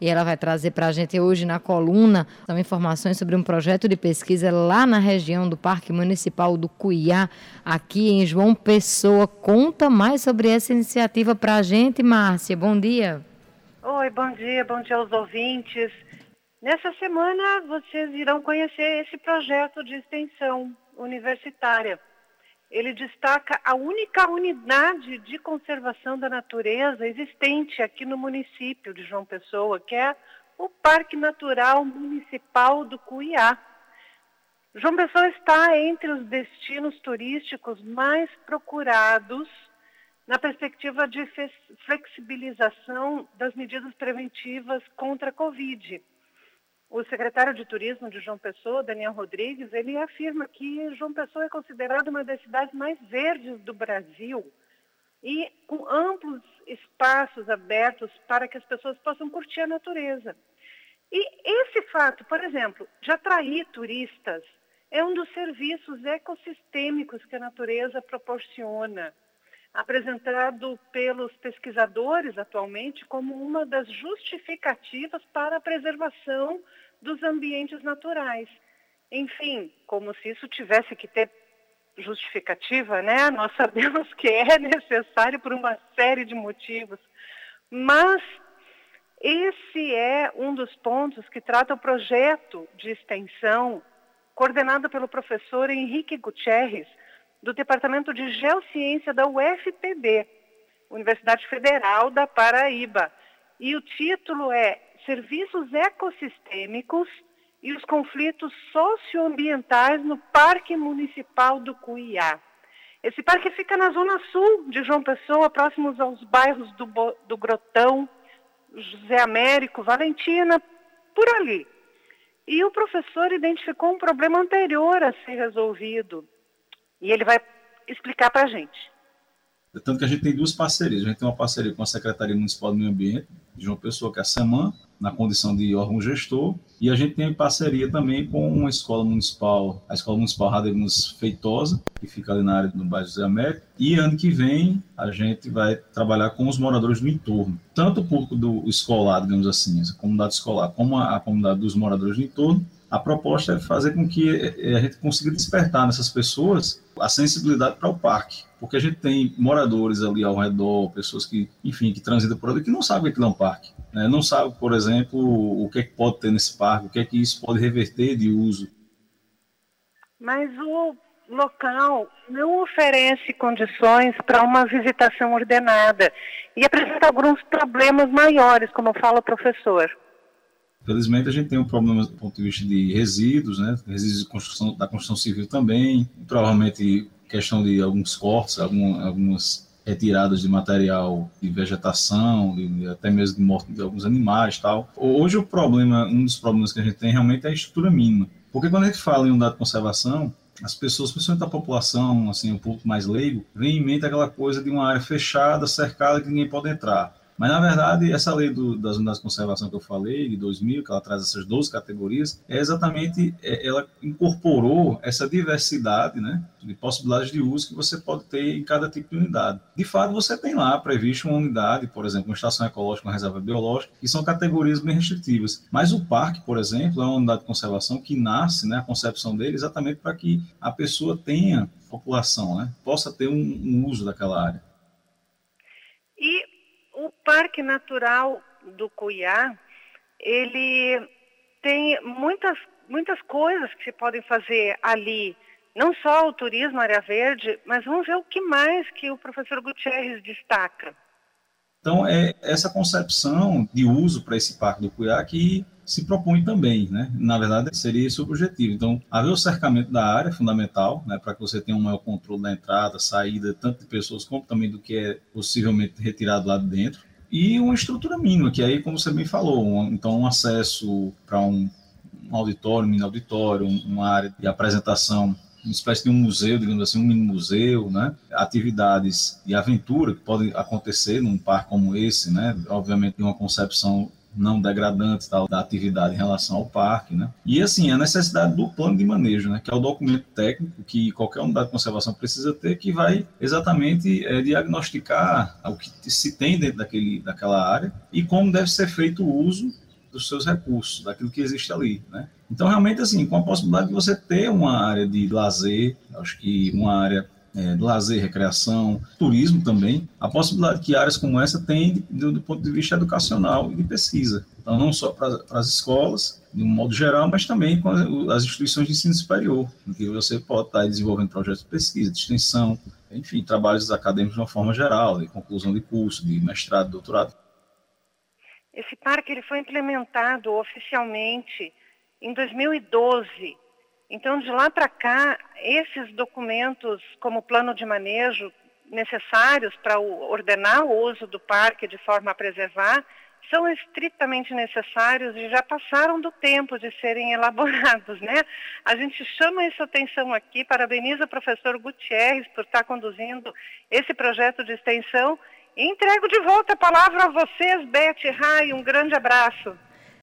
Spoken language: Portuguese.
e ela vai trazer para a gente hoje na coluna também informações sobre um projeto de pesquisa lá na região do Parque Municipal do Cuiá, aqui em João Pessoa. Conta mais sobre essa iniciativa para a gente, Márcia. Bom dia. Oi, bom dia, bom dia aos ouvintes. Nessa semana vocês irão conhecer esse projeto de extensão universitária. Ele destaca a única unidade de conservação da natureza existente aqui no município de João Pessoa, que é o Parque Natural Municipal do Cuiá. João Pessoa está entre os destinos turísticos mais procurados na perspectiva de flexibilização das medidas preventivas contra a Covid. O secretário de Turismo de João Pessoa, Daniel Rodrigues, ele afirma que João Pessoa é considerado uma das cidades mais verdes do Brasil e com amplos espaços abertos para que as pessoas possam curtir a natureza. E esse fato, por exemplo, de atrair turistas, é um dos serviços ecossistêmicos que a natureza proporciona, apresentado pelos pesquisadores atualmente como uma das justificativas para a preservação dos ambientes naturais. Enfim, como se isso tivesse que ter justificativa, né? Nós sabemos que é necessário por uma série de motivos. Mas esse é um dos pontos que trata o projeto de extensão coordenado pelo professor Henrique Gutierrez, do Departamento de Geociência da UFPB, Universidade Federal da Paraíba. E o título é serviços ecossistêmicos e os conflitos socioambientais no Parque Municipal do Cuiá. Esse parque fica na zona sul de João Pessoa, próximos aos bairros do, do Grotão, José Américo, Valentina, por ali. E o professor identificou um problema anterior a ser resolvido. E ele vai explicar para a gente. Tanto que a gente tem duas parcerias. A gente tem uma parceria com a Secretaria Municipal do Meio Ambiente, de uma pessoa que é a SAMAN, na condição de órgão gestor, e a gente tem parceria também com uma escola municipal, a Escola Municipal Radeiros Feitosa, que fica ali na área do bairro José Américo, e ano que vem a gente vai trabalhar com os moradores do entorno, tanto o público do escolar, digamos assim, a comunidade escolar, como a, comunidade dos moradores do entorno, a proposta é fazer com que eh, a gente consiga despertar nessas pessoas a sensibilidade para o parque, porque a gente tem moradores ali ao redor, pessoas que, enfim, que transitam por ali, que não sabem que é um parque, né? não sabem, por exemplo, o que é que pode ter nesse parque, o que é que isso pode reverter de uso. Mas o local não oferece condições para uma visitação ordenada e apresenta alguns problemas maiores, como fala o professor. Felizmente a gente tem um problema do ponto de vista de resíduos, né? Resíduos construção, da construção civil também, provavelmente questão de alguns cortes, algum, algumas retiradas de material de vegetação, de, até mesmo de morte de alguns animais tal. Hoje o problema, um dos problemas que a gente tem realmente é a estrutura mínima. Porque quando a gente fala em unidade de conservação, as pessoas, principalmente a população, assim, um pouco mais leigo, vem em mente aquela coisa de uma área fechada, cercada, que ninguém pode entrar. Mas, na verdade, essa lei do, das unidades de conservação que eu falei, de 2000, que ela traz essas 12 categorias, é exatamente, é, ela incorporou essa diversidade né, de possibilidades de uso que você pode ter em cada tipo de unidade. De fato, você tem lá previsto uma unidade, por exemplo, uma estação ecológica, uma reserva biológica, que são categorias bem restritivas. Mas o parque, por exemplo, é uma unidade de conservação que nasce, né, a concepção dele, exatamente para que a pessoa tenha, população, né, possa ter um, um uso daquela área. Parque Natural do Cuiá, ele tem muitas, muitas coisas que se podem fazer ali. Não só o turismo área verde, mas vamos ver o que mais que o professor Gutierrez destaca. Então, é essa concepção de uso para esse Parque do Cuiá que se propõe também, né? Na verdade, seria esse o objetivo. Então, haver o cercamento da área é fundamental, né? Para que você tenha um maior controle da entrada, saída, tanto de pessoas como também do que é possivelmente retirado lá de dentro. E uma estrutura mínima, que aí, como você bem falou, um, então um acesso para um, um, auditório, um mini auditório, uma área de apresentação uma espécie de um museu, digamos assim, um mini museu, né? Atividades de aventura que podem acontecer num parque como esse, né? Obviamente, de uma concepção não degradante da, da atividade em relação ao parque, né? E assim, a necessidade do plano de manejo, né? Que é o documento técnico que qualquer unidade de conservação precisa ter, que vai exatamente é, diagnosticar o que se tem dentro daquele, daquela área e como deve ser feito o uso dos seus recursos, daquilo que existe ali, né? Então, realmente, assim, com a possibilidade de você ter uma área de lazer, acho que uma área é, lazer, recreação, turismo também, a possibilidade que áreas como essa têm do, do ponto de vista educacional e de pesquisa. Então, não só para as escolas, de um modo geral, mas também com as instituições de ensino superior, em que você pode estar desenvolvendo projetos de pesquisa, de extensão, enfim, trabalhos acadêmicos de uma forma geral, de conclusão de curso, de mestrado, doutorado. Esse parque ele foi implementado oficialmente em 2012 então, de lá para cá, esses documentos, como plano de manejo, necessários para ordenar o uso do parque de forma a preservar, são estritamente necessários e já passaram do tempo de serem elaborados, né? A gente chama essa atenção aqui, parabeniza o professor Gutierrez por estar conduzindo esse projeto de extensão e entrego de volta a palavra a vocês, Beth Rai, um grande abraço.